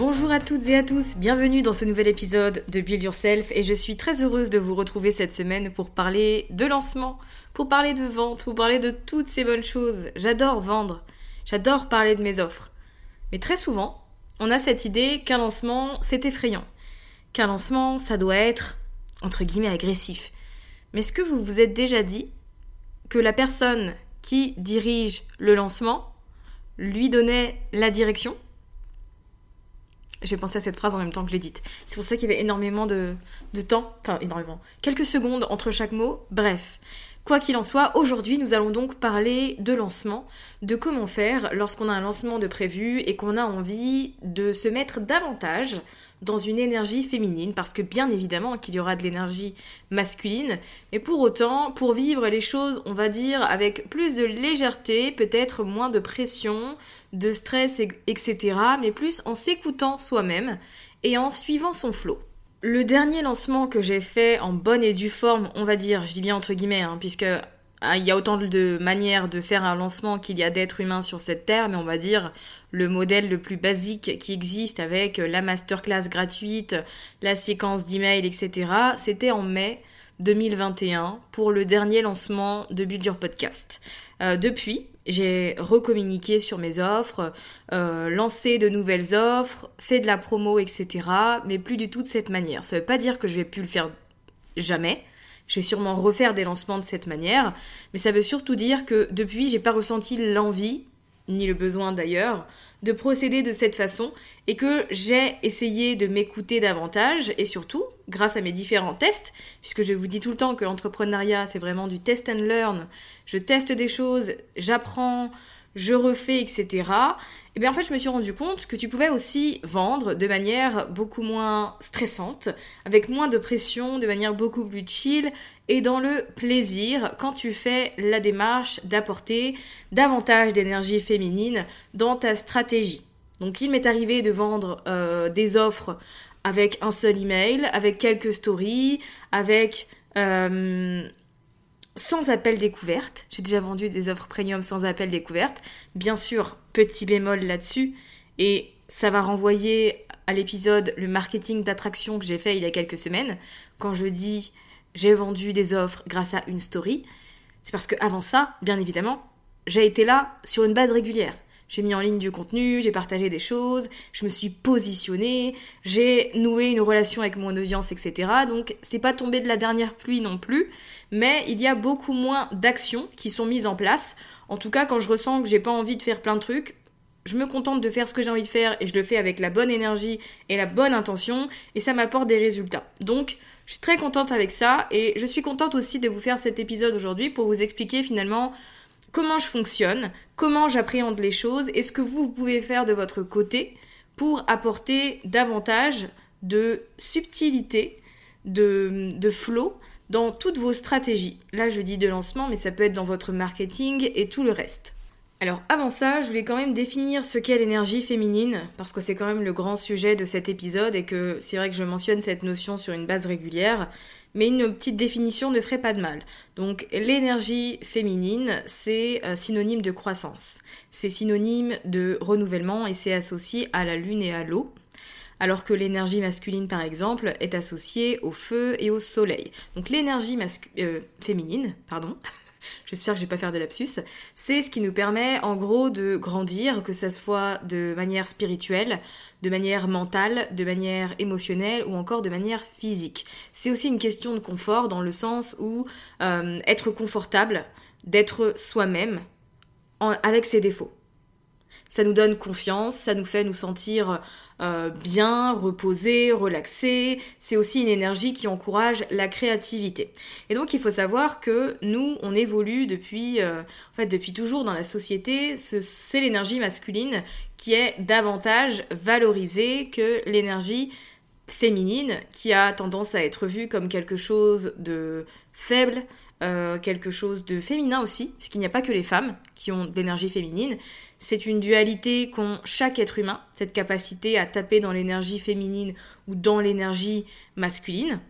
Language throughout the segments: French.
Bonjour à toutes et à tous, bienvenue dans ce nouvel épisode de Build Yourself et je suis très heureuse de vous retrouver cette semaine pour parler de lancement, pour parler de vente, pour parler de toutes ces bonnes choses. J'adore vendre, j'adore parler de mes offres. Mais très souvent, on a cette idée qu'un lancement, c'est effrayant. Qu'un lancement, ça doit être, entre guillemets, agressif. Mais est-ce que vous vous êtes déjà dit que la personne qui dirige le lancement lui donnait la direction? J'ai pensé à cette phrase en même temps que je l'ai dite. C'est pour ça qu'il y avait énormément de, de temps, enfin énormément, quelques secondes entre chaque mot. Bref, Quoi qu'il en soit, aujourd'hui nous allons donc parler de lancement, de comment faire lorsqu'on a un lancement de prévu et qu'on a envie de se mettre davantage dans une énergie féminine, parce que bien évidemment qu'il y aura de l'énergie masculine, mais pour autant, pour vivre les choses, on va dire, avec plus de légèreté, peut-être moins de pression, de stress, etc., mais plus en s'écoutant soi-même et en suivant son flot. Le dernier lancement que j'ai fait en bonne et due forme, on va dire, je dis bien entre guillemets, hein, puisque il y a autant de manières de faire un lancement qu'il y a d'êtres humains sur cette terre, mais on va dire le modèle le plus basique qui existe avec la masterclass gratuite, la séquence d'email, etc. C'était en mai 2021 pour le dernier lancement de Build Podcast. Euh, depuis, j'ai recommuniqué sur mes offres, euh, lancé de nouvelles offres, fait de la promo, etc. Mais plus du tout de cette manière. Ça ne veut pas dire que je vais plus le faire jamais. Je vais sûrement refaire des lancements de cette manière, mais ça veut surtout dire que depuis, j'ai pas ressenti l'envie ni le besoin d'ailleurs, de procéder de cette façon et que j'ai essayé de m'écouter davantage et surtout, grâce à mes différents tests, puisque je vous dis tout le temps que l'entrepreneuriat c'est vraiment du test and learn, je teste des choses, j'apprends, je refais, etc. Et eh bien en fait, je me suis rendu compte que tu pouvais aussi vendre de manière beaucoup moins stressante, avec moins de pression, de manière beaucoup plus chill et dans le plaisir quand tu fais la démarche d'apporter davantage d'énergie féminine dans ta stratégie. Donc il m'est arrivé de vendre euh, des offres avec un seul email, avec quelques stories, avec euh, sans appel découverte. J'ai déjà vendu des offres premium sans appel découverte. Bien sûr, petit bémol là-dessus. Et ça va renvoyer à l'épisode le marketing d'attraction que j'ai fait il y a quelques semaines. Quand je dis j'ai vendu des offres grâce à une story, c'est parce que avant ça, bien évidemment, j'ai été là sur une base régulière. J'ai mis en ligne du contenu, j'ai partagé des choses, je me suis positionnée, j'ai noué une relation avec mon audience, etc. Donc c'est pas tombé de la dernière pluie non plus, mais il y a beaucoup moins d'actions qui sont mises en place. En tout cas, quand je ressens que j'ai pas envie de faire plein de trucs, je me contente de faire ce que j'ai envie de faire et je le fais avec la bonne énergie et la bonne intention et ça m'apporte des résultats. Donc, je suis très contente avec ça et je suis contente aussi de vous faire cet épisode aujourd'hui pour vous expliquer finalement comment je fonctionne, comment j'appréhende les choses et ce que vous, pouvez faire de votre côté pour apporter davantage de subtilité, de, de flow dans toutes vos stratégies. Là, je dis de lancement, mais ça peut être dans votre marketing et tout le reste. Alors avant ça, je voulais quand même définir ce qu'est l'énergie féminine, parce que c'est quand même le grand sujet de cet épisode et que c'est vrai que je mentionne cette notion sur une base régulière, mais une petite définition ne ferait pas de mal. Donc l'énergie féminine, c'est euh, synonyme de croissance, c'est synonyme de renouvellement et c'est associé à la lune et à l'eau alors que l'énergie masculine, par exemple, est associée au feu et au soleil. Donc l'énergie euh, féminine, pardon, j'espère que je vais pas faire de lapsus, c'est ce qui nous permet en gros de grandir, que ce soit de manière spirituelle, de manière mentale, de manière émotionnelle ou encore de manière physique. C'est aussi une question de confort dans le sens où euh, être confortable, d'être soi-même avec ses défauts. Ça nous donne confiance, ça nous fait nous sentir euh, bien, reposé, relaxé. C'est aussi une énergie qui encourage la créativité. Et donc il faut savoir que nous, on évolue depuis, euh, en fait, depuis toujours dans la société. C'est l'énergie masculine qui est davantage valorisée que l'énergie féminine, qui a tendance à être vue comme quelque chose de faible, euh, quelque chose de féminin aussi, puisqu'il n'y a pas que les femmes qui ont de l'énergie féminine. C'est une dualité qu'ont chaque être humain, cette capacité à taper dans l'énergie féminine ou dans l'énergie masculine.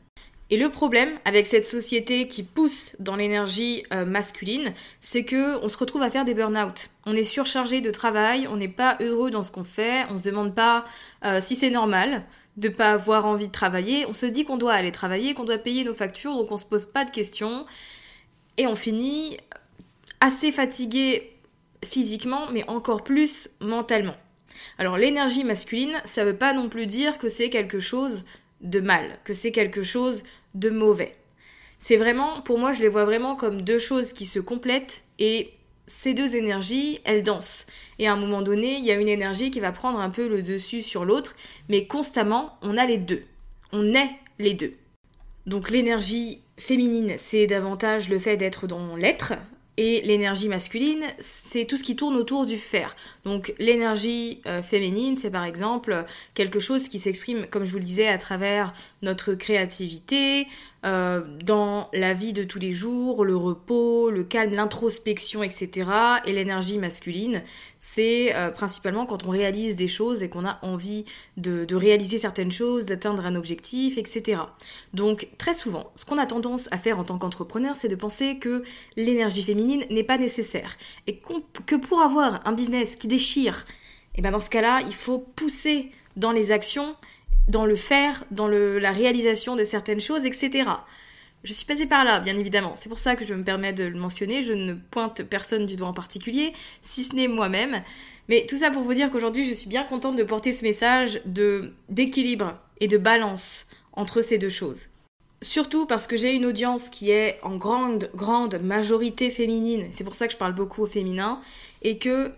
Et le problème avec cette société qui pousse dans l'énergie euh, masculine, c'est que on se retrouve à faire des burn-out. On est surchargé de travail, on n'est pas heureux dans ce qu'on fait, on se demande pas euh, si c'est normal de pas avoir envie de travailler, on se dit qu'on doit aller travailler, qu'on doit payer nos factures, donc on se pose pas de questions et on finit assez fatigué physiquement, mais encore plus mentalement. Alors l'énergie masculine, ça veut pas non plus dire que c'est quelque chose de mal, que c'est quelque chose de mauvais. C'est vraiment, pour moi, je les vois vraiment comme deux choses qui se complètent et ces deux énergies, elles dansent. Et à un moment donné, il y a une énergie qui va prendre un peu le dessus sur l'autre, mais constamment, on a les deux. On est les deux. Donc l'énergie féminine, c'est davantage le fait d'être dans l'être, et l'énergie masculine, c'est tout ce qui tourne autour du faire. Donc l'énergie euh, féminine, c'est par exemple quelque chose qui s'exprime, comme je vous le disais, à travers notre créativité, euh, dans la vie de tous les jours, le repos, le calme, l'introspection, etc. Et l'énergie masculine, c'est euh, principalement quand on réalise des choses et qu'on a envie de, réaliser certaines choses, d'atteindre un objectif, etc. Donc très souvent, ce qu'on a tendance à faire en tant qu'entrepreneur, c'est de penser que l'énergie féminine n'est pas nécessaire et que pour avoir un business qui déchire, et eh ben dans ce cas-là, il faut pousser dans les actions dans le faire, dans la réalisation de certaines choses, etc. Je suis passée par là, bien évidemment. C'est pour ça que je me permets de le mentionner. Je ne pointe personne du doigt en particulier, si ce n'est moi-même. Mais tout ça pour vous dire qu'aujourd'hui, je suis bien contente de porter ce message de d'équilibre et de balance entre ces deux choses. Surtout parce que j'ai une audience qui est en grande, grande majorité féminine. C'est pour ça que je parle beaucoup au féminin. Et que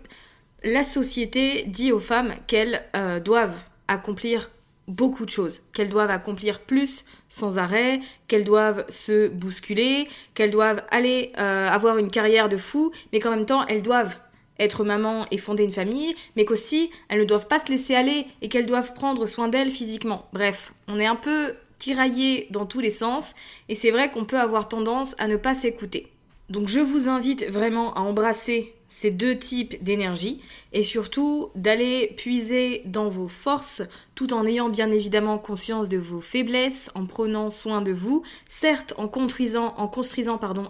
la société dit aux femmes qu'elles euh, doivent accomplir beaucoup de choses, qu'elles doivent accomplir plus sans arrêt, qu'elles doivent se bousculer, qu'elles doivent aller euh, avoir une carrière de fou, mais qu'en même temps elles doivent être maman et fonder une famille, mais qu'aussi elles ne doivent pas se laisser aller et qu'elles doivent prendre soin d'elles physiquement. Bref, on est un peu tiraillé dans tous les sens et c'est vrai qu'on peut avoir tendance à ne pas s'écouter. Donc je vous invite vraiment à embrasser ces deux types d'énergie et surtout d'aller puiser dans vos forces tout en ayant bien évidemment conscience de vos faiblesses, en prenant soin de vous, certes en construisant,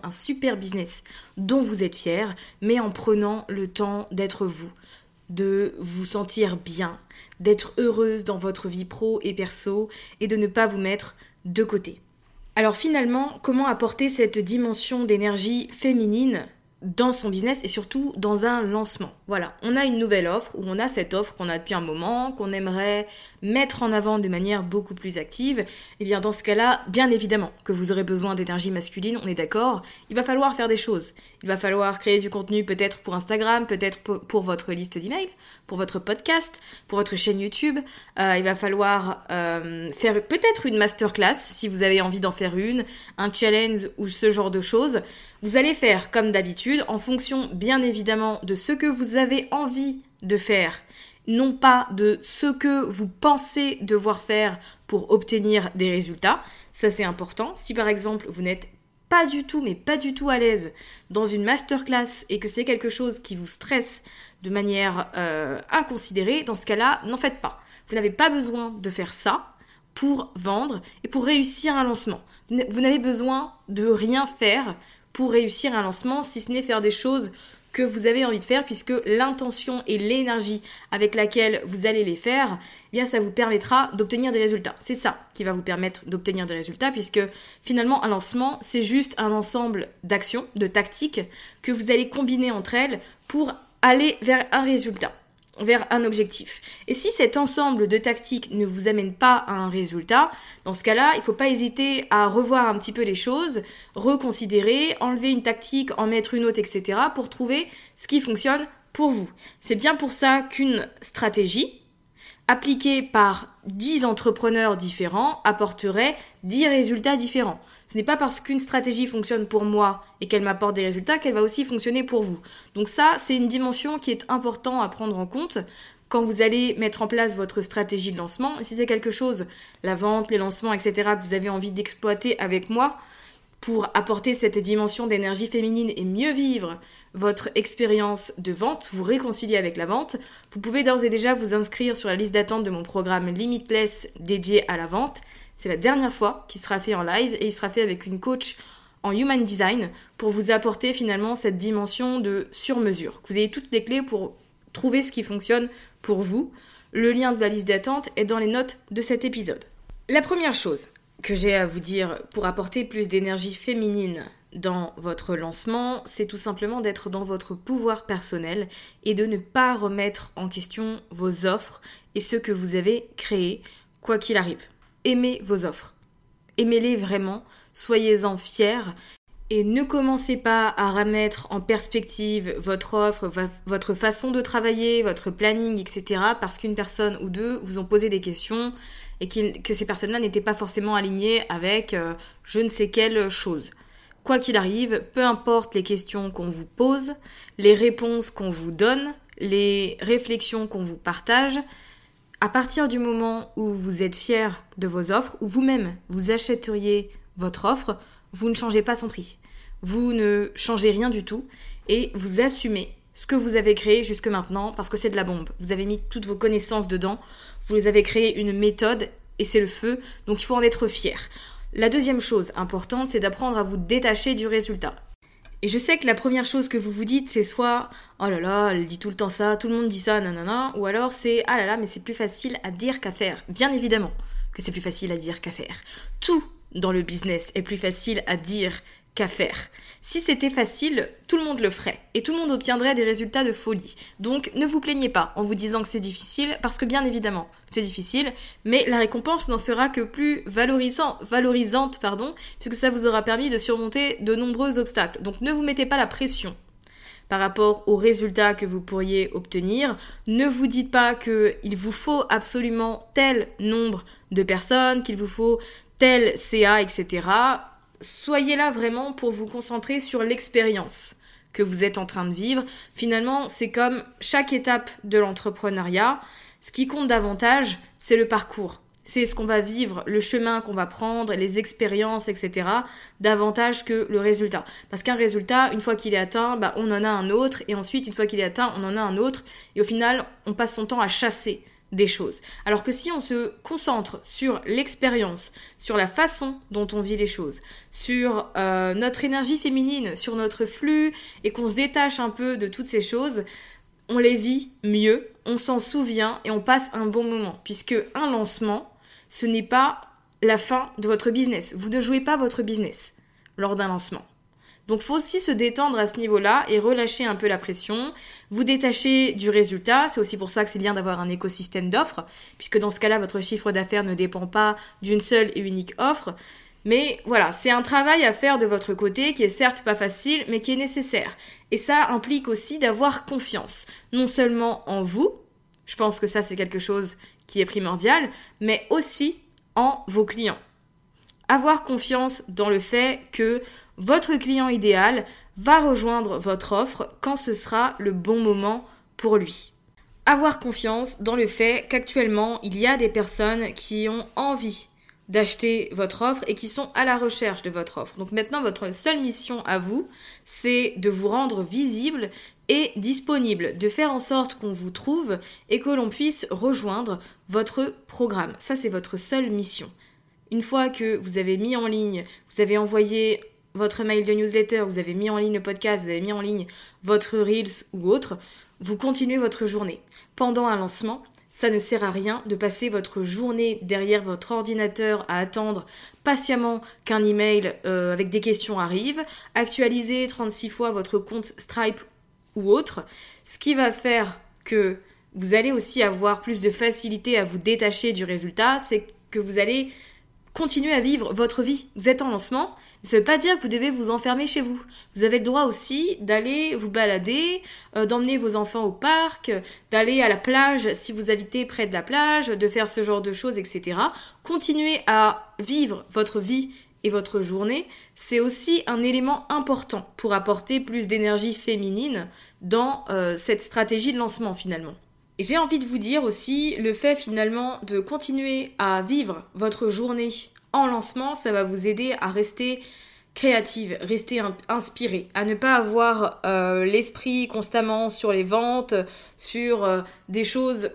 un super business dont vous êtes fier, mais en prenant le temps d'être vous, de vous sentir bien, d'être heureuse dans votre vie pro et perso et de ne pas vous mettre de côté. Alors finalement, comment apporter cette dimension d'énergie féminine dans son business et surtout dans un lancement. Voilà, on a une nouvelle offre ou on a cette offre qu'on a depuis un moment, qu'on aimerait mettre en avant de manière beaucoup plus active. Et eh bien dans ce cas-là, bien évidemment que vous aurez besoin d'énergie masculine, on est d'accord, il va falloir faire des choses. Il va falloir créer du contenu peut-être pour Instagram, peut-être pour votre liste d'emails, pour votre podcast, pour votre chaîne YouTube. Euh, il va falloir euh, faire peut-être une masterclass si vous avez envie d'en faire une, un challenge ou ce genre de choses. Vous allez faire comme d'habitude en fonction bien évidemment de ce que vous avez envie de faire non pas de ce que vous pensez devoir faire pour obtenir des résultats. Ça c'est important. Si par exemple vous n'êtes pas du tout, mais pas du tout à l'aise dans une masterclass et que c'est quelque chose qui vous stresse de manière euh, inconsidérée, dans ce cas-là, n'en faites pas. Vous n'avez pas besoin de faire ça pour vendre et pour réussir un lancement. Vous n'avez besoin de rien faire pour réussir un lancement, si ce n'est faire des choses que vous avez envie de faire, puisque l'intention et l'énergie avec laquelle vous allez les faire, eh bien ça vous permettra d'obtenir des résultats. C'est ça qui va vous permettre d'obtenir des résultats, puisque finalement un lancement, c'est juste un ensemble d'actions, de tactiques que vous allez combiner entre elles pour aller vers un résultat vers un objectif. Et si cet ensemble de tactiques ne vous amène pas à un résultat, dans ce cas-là, il ne faut pas hésiter à revoir un petit peu les choses, reconsidérer, enlever une tactique, en mettre une autre, etc. pour trouver ce qui fonctionne pour vous. C'est bien pour ça qu'une stratégie, appliquée par 10 entrepreneurs différents, apporterait 10 résultats différents. Ce n'est pas parce qu'une stratégie fonctionne pour moi et qu'elle m'apporte des résultats qu'elle va aussi fonctionner pour vous. Donc ça, c'est une dimension qui est importante à prendre en compte quand vous allez mettre en place votre stratégie de lancement. si c'est quelque chose, la vente, les lancements, etc., que vous avez envie d'exploiter avec moi pour apporter cette dimension d'énergie féminine et mieux vivre votre expérience de vente, vous réconcilier avec la vente, vous pouvez d'ores et déjà vous inscrire sur la liste d'attente de mon programme Limitless dédié à la vente. C'est la dernière fois qu'il sera fait en live et il sera fait avec une coach en human design pour vous apporter finalement cette dimension de sur-mesure. Vous ayez toutes les clés pour trouver ce qui fonctionne pour vous. Le lien de la liste d'attente est dans les notes de cet épisode. La première chose que j'ai à vous dire pour apporter plus d'énergie féminine dans votre lancement, c'est tout simplement d'être dans votre pouvoir personnel et de ne pas remettre en question vos offres et ce que vous avez créé, quoi qu'il arrive aimez vos offres. Aimez-les vraiment, soyez-en fiers et ne commencez pas à remettre en perspective votre offre, votre façon de travailler, votre planning, etc. parce qu'une personne ou deux vous ont posé des questions et que ces personnes-là n'étaient pas forcément alignées avec euh, je ne sais quelle chose. Quoi qu'il arrive, peu importe les questions qu'on vous pose, les réponses qu'on vous donne, les réflexions qu'on vous partage, à partir du moment où vous êtes fier de vos offres, ou vous-même vous achèteriez votre offre, vous ne changez pas son prix. Vous ne changez rien du tout et vous assumez ce que vous avez créé jusque maintenant parce que c'est de la bombe. Vous avez mis toutes vos connaissances dedans, vous avez créé une méthode et c'est le feu, donc il faut en être fier. La deuxième chose importante, c'est d'apprendre à vous détacher du résultat. Et je sais que la première chose que vous vous dites, c'est soit oh là là, elle dit tout le temps ça, tout le monde dit ça, nanana, ou alors c'est ah là là, mais c'est plus facile à dire qu'à faire. Bien évidemment que c'est plus facile à dire qu'à faire. Tout dans le business est plus facile à dire qu'à faire. Si c'était facile, tout le monde le ferait et tout le monde obtiendrait des résultats de folie. Donc ne vous plaignez pas en vous disant que c'est difficile parce que bien évidemment c'est difficile, mais la récompense n'en sera que plus valorisant, valorisante pardon, puisque ça vous aura permis de surmonter de nombreux obstacles. Donc ne vous mettez pas la pression par rapport aux résultats que vous pourriez obtenir. Ne vous dites pas qu'il vous faut absolument tel nombre de personnes, qu'il vous faut tel CA, etc soyez là vraiment pour vous concentrer sur l'expérience que vous êtes en train de vivre. Finalement, c'est comme chaque étape de l'entrepreneuriat. Ce qui compte davantage, c'est le parcours. C'est ce qu'on va vivre, le chemin qu'on va prendre, les expériences, etc. davantage que le résultat. Parce qu'un résultat, une fois qu'il est atteint, bah, on en a un autre. Et ensuite, une fois qu'il est atteint, on en a un autre. Et au final, on passe son temps à chasser Alors que si on se concentre sur l'expérience, sur la façon dont on vit les choses, sur euh, notre énergie féminine, sur notre flux, et qu'on se détache un peu de toutes ces choses, on les vit mieux, on s'en souvient et on passe un bon moment. Puisque un lancement, ce n'est pas la fin de votre business. Vous ne jouez pas votre business lors d'un lancement. Donc faut aussi se détendre à ce niveau-là et relâcher un peu la pression, vous détacher du résultat, c'est aussi pour ça que c'est bien d'avoir un écosystème d'offres, puisque dans ce cas-là, votre chiffre d'affaires ne dépend pas d'une seule et unique offre. Mais voilà, c'est un travail à faire de votre côté qui est certes pas facile, mais qui est nécessaire. Et ça implique aussi d'avoir confiance, non seulement en vous, je pense que ça c'est quelque chose qui est primordial, mais aussi en vos clients. Avoir confiance dans le fait que votre client idéal va rejoindre votre offre quand ce sera le bon moment pour lui. avoir confiance dans le fait qu'actuellement, il y a des personnes qui ont envie d'acheter votre offre et qui sont à la recherche de votre offre. Donc maintenant, votre seule mission à vous, c'est de vous rendre visible et disponible, de faire en sorte qu'on vous trouve et que l'on puisse rejoindre votre programme. Ça, c'est votre seule mission. Une fois que vous avez mis en ligne, vous avez envoyé votre mail de newsletter, vous avez mis en ligne le podcast, vous avez mis en ligne votre Reels ou autre, vous continuez votre journée. Pendant un lancement, ça ne sert à rien de passer votre journée derrière votre ordinateur à attendre patiemment qu'un email euh, avec des questions arrive, actualiser 36 fois votre compte Stripe ou autre, ce qui va faire que vous allez aussi avoir plus de facilité à vous détacher du résultat, c'est que vous allez continuez à vivre votre vie. Vous êtes en lancement, ça veut pas dire que vous devez vous enfermer chez vous. Vous avez le droit aussi d'aller vous balader, euh, d'emmener vos enfants au parc, d'aller à la plage si vous habitez près de la plage, de faire ce genre de choses, etc. Continuez à vivre votre vie et votre journée, c'est aussi un élément important pour apporter plus d'énergie féminine dans euh, cette stratégie de lancement finalement. J'ai envie de vous dire aussi le fait finalement de continuer à vivre votre journée en lancement, ça va vous aider à rester créative, rester inspirée, à ne pas avoir euh, l'esprit constamment sur les ventes, sur euh, des choses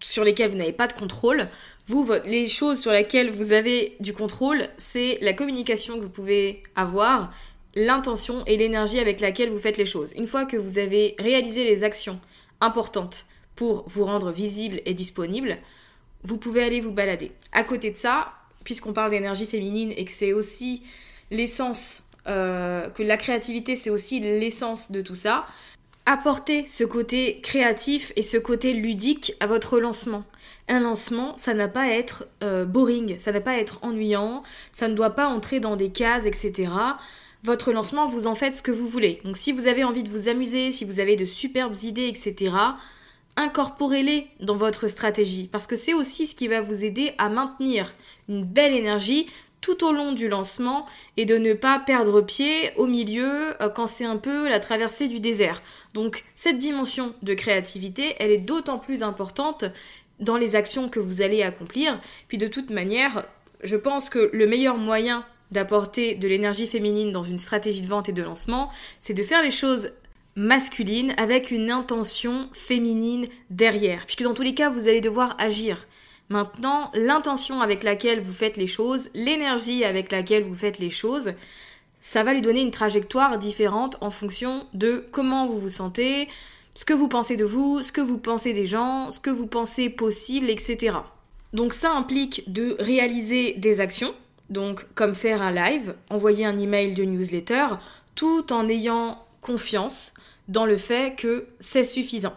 sur lesquelles vous n'avez pas de contrôle. Vous, les choses sur lesquelles vous avez du contrôle, c'est la communication que vous pouvez avoir, l'intention et l'énergie avec laquelle vous faites les choses. Une fois que vous avez réalisé les actions importantes pour vous rendre visible et disponible, vous pouvez aller vous balader. À côté de ça, puisqu'on parle d'énergie féminine et que c'est aussi l'essence, euh, que la créativité c'est aussi l'essence de tout ça, apportez ce côté créatif et ce côté ludique à votre lancement. Un lancement, ça n'a pas à être euh, boring, ça n'a pas à être ennuyant, ça ne doit pas entrer dans des cases, etc. Votre lancement, vous en faites ce que vous voulez. Donc si vous avez envie de vous amuser, si vous avez de superbes idées, etc., incorporez-les dans votre stratégie parce que c'est aussi ce qui va vous aider à maintenir une belle énergie tout au long du lancement et de ne pas perdre pied au milieu euh, quand c'est un peu la traversée du désert. Donc cette dimension de créativité, elle est d'autant plus importante dans les actions que vous allez accomplir. Puis de toute manière, je pense que le meilleur moyen d'apporter de l'énergie féminine dans une stratégie de vente et de lancement, c'est de faire les choses masculine avec une intention féminine derrière. Puisque dans tous les cas, vous allez devoir agir. Maintenant, l'intention avec laquelle vous faites les choses, l'énergie avec laquelle vous faites les choses, ça va lui donner une trajectoire différente en fonction de comment vous vous sentez, ce que vous pensez de vous, ce que vous pensez des gens, ce que vous pensez possible, etc. Donc ça implique de réaliser des actions, donc comme faire un live, envoyer un email de newsletter, tout en ayant confiance dans le fait que c'est suffisant.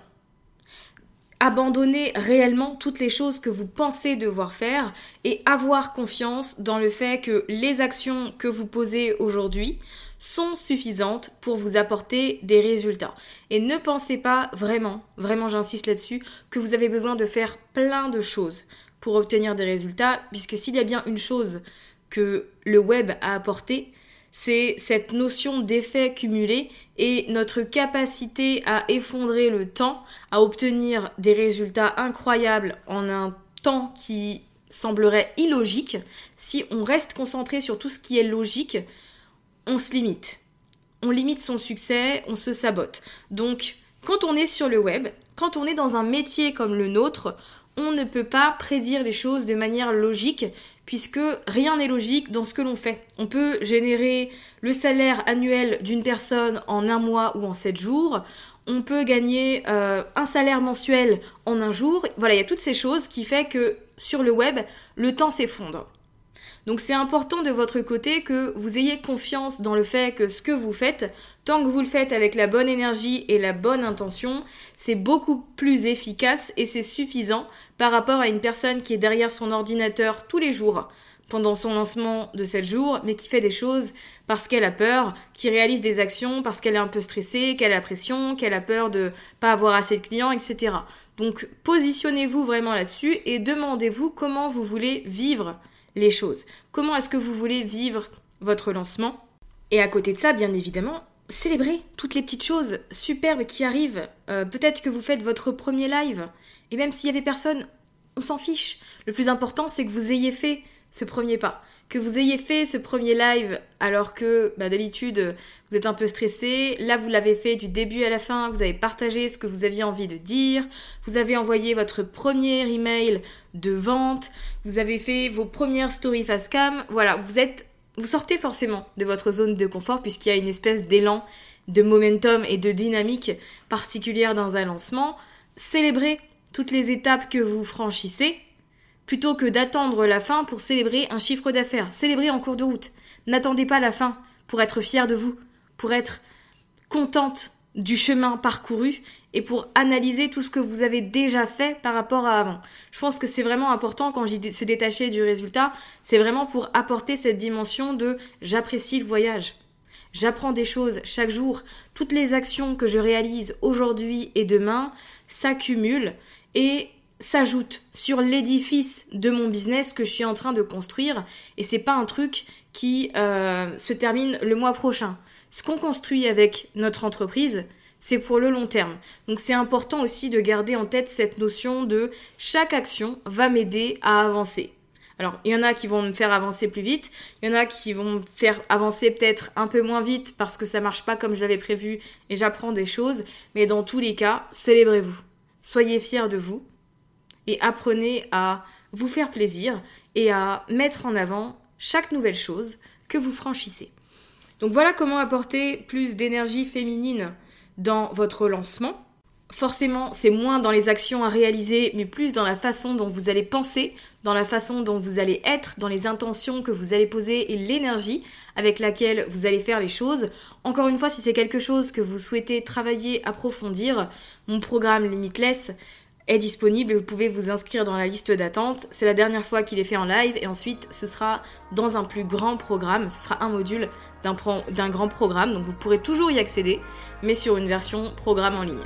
Abandonner réellement toutes les choses que vous pensez devoir faire et avoir confiance dans le fait que les actions que vous posez aujourd'hui sont suffisantes pour vous apporter des résultats. Et ne pensez pas vraiment, vraiment j'insiste là-dessus, que vous avez besoin de faire plein de choses pour obtenir des résultats, puisque s'il y a bien une chose que le web a apporté, c'est cette notion d'effet cumulé et notre capacité à effondrer le temps, à obtenir des résultats incroyables en un temps qui semblerait illogique, si on reste concentré sur tout ce qui est logique, on se limite. On limite son succès, on se sabote. Donc, quand on est sur le web, quand on est dans un métier comme le nôtre, on ne peut pas prédire les choses de manière logique puisque rien n'est logique dans ce que l'on fait. On peut générer le salaire annuel d'une personne en un mois ou en sept jours. On peut gagner euh, un salaire mensuel en un jour. Voilà, il y a toutes ces choses qui fait que sur le web, le temps s'effondre. Donc c'est important de votre côté que vous ayez confiance dans le fait que ce que vous faites, tant que vous le faites avec la bonne énergie et la bonne intention, c'est beaucoup plus efficace et c'est suffisant par rapport à une personne qui est derrière son ordinateur tous les jours pendant son lancement de 7 jours, mais qui fait des choses parce qu'elle a peur, qui réalise des actions parce qu'elle est un peu stressée, qu'elle a pression, qu'elle a peur de pas avoir assez de clients, etc. Donc positionnez-vous vraiment là-dessus et demandez-vous comment vous voulez vivre choses. Comment est-ce que vous voulez vivre votre lancement? Et à côté de ça, bien évidemment, célébrez toutes les petites choses superbes qui arrivent. Euh, peut-être que vous faites votre premier live. Et même s'il y avait personne, on s'en fiche. Le plus important, c'est que vous ayez fait ce premier pas. Que vous ayez fait ce premier live alors que bah, d'habitude vous êtes un peu stressé. Là, vous l'avez fait du début à la fin. Vous avez partagé ce que vous aviez envie de dire. Vous avez envoyé votre premier email de vente. Vous avez fait vos premières stories face cam. Voilà, vous êtes vous sortez forcément de votre zone de confort puisqu'il y a une espèce d'élan, de momentum et de dynamique particulière dans un lancement. Célébrez toutes les étapes que vous franchissez plutôt que d'attendre la fin pour célébrer un chiffre d'affaires. Célébrez en cours de route. N'attendez pas la fin pour être fier de vous, pour être contente du chemin parcouru et pour analyser tout ce que vous avez déjà fait par rapport à avant. Je pense que c'est vraiment important quand j'y se détacher du résultat, c'est vraiment pour apporter cette dimension de j'apprécie le voyage. J'apprends des choses chaque jour. Toutes les actions que je réalise aujourd'hui et demain s'accumulent et s'ajoutent sur l'édifice de mon business que je suis en train de construire et c'est pas un truc qui euh, se termine le mois prochain. Ce qu'on construit avec notre entreprise, c'est pour le long terme. Donc c'est important aussi de garder en tête cette notion de chaque action va m'aider à avancer. Alors, il y en a qui vont me faire avancer plus vite, il y en a qui vont me faire avancer peut-être un peu moins vite parce que ça marche pas comme je l'avais prévu et j'apprends des choses, mais dans tous les cas, célébrez-vous. Soyez fiers de vous et apprenez à vous faire plaisir et à mettre en avant chaque nouvelle chose que vous franchissez. Donc voilà comment apporter plus d'énergie féminine dans votre lancement. Forcément, c'est moins dans les actions à réaliser, mais plus dans la façon dont vous allez penser, dans la façon dont vous allez être, dans les intentions que vous allez poser et l'énergie avec laquelle vous allez faire les choses. Encore une fois, si c'est quelque chose que vous souhaitez travailler, approfondir, mon programme Limitless est disponible vous pouvez vous inscrire dans la liste d'attente. C'est la dernière fois qu'il est fait en live et ensuite ce sera dans un plus grand programme, ce sera un module d'un grand programme, donc vous pourrez toujours y accéder, mais sur une version programme en ligne.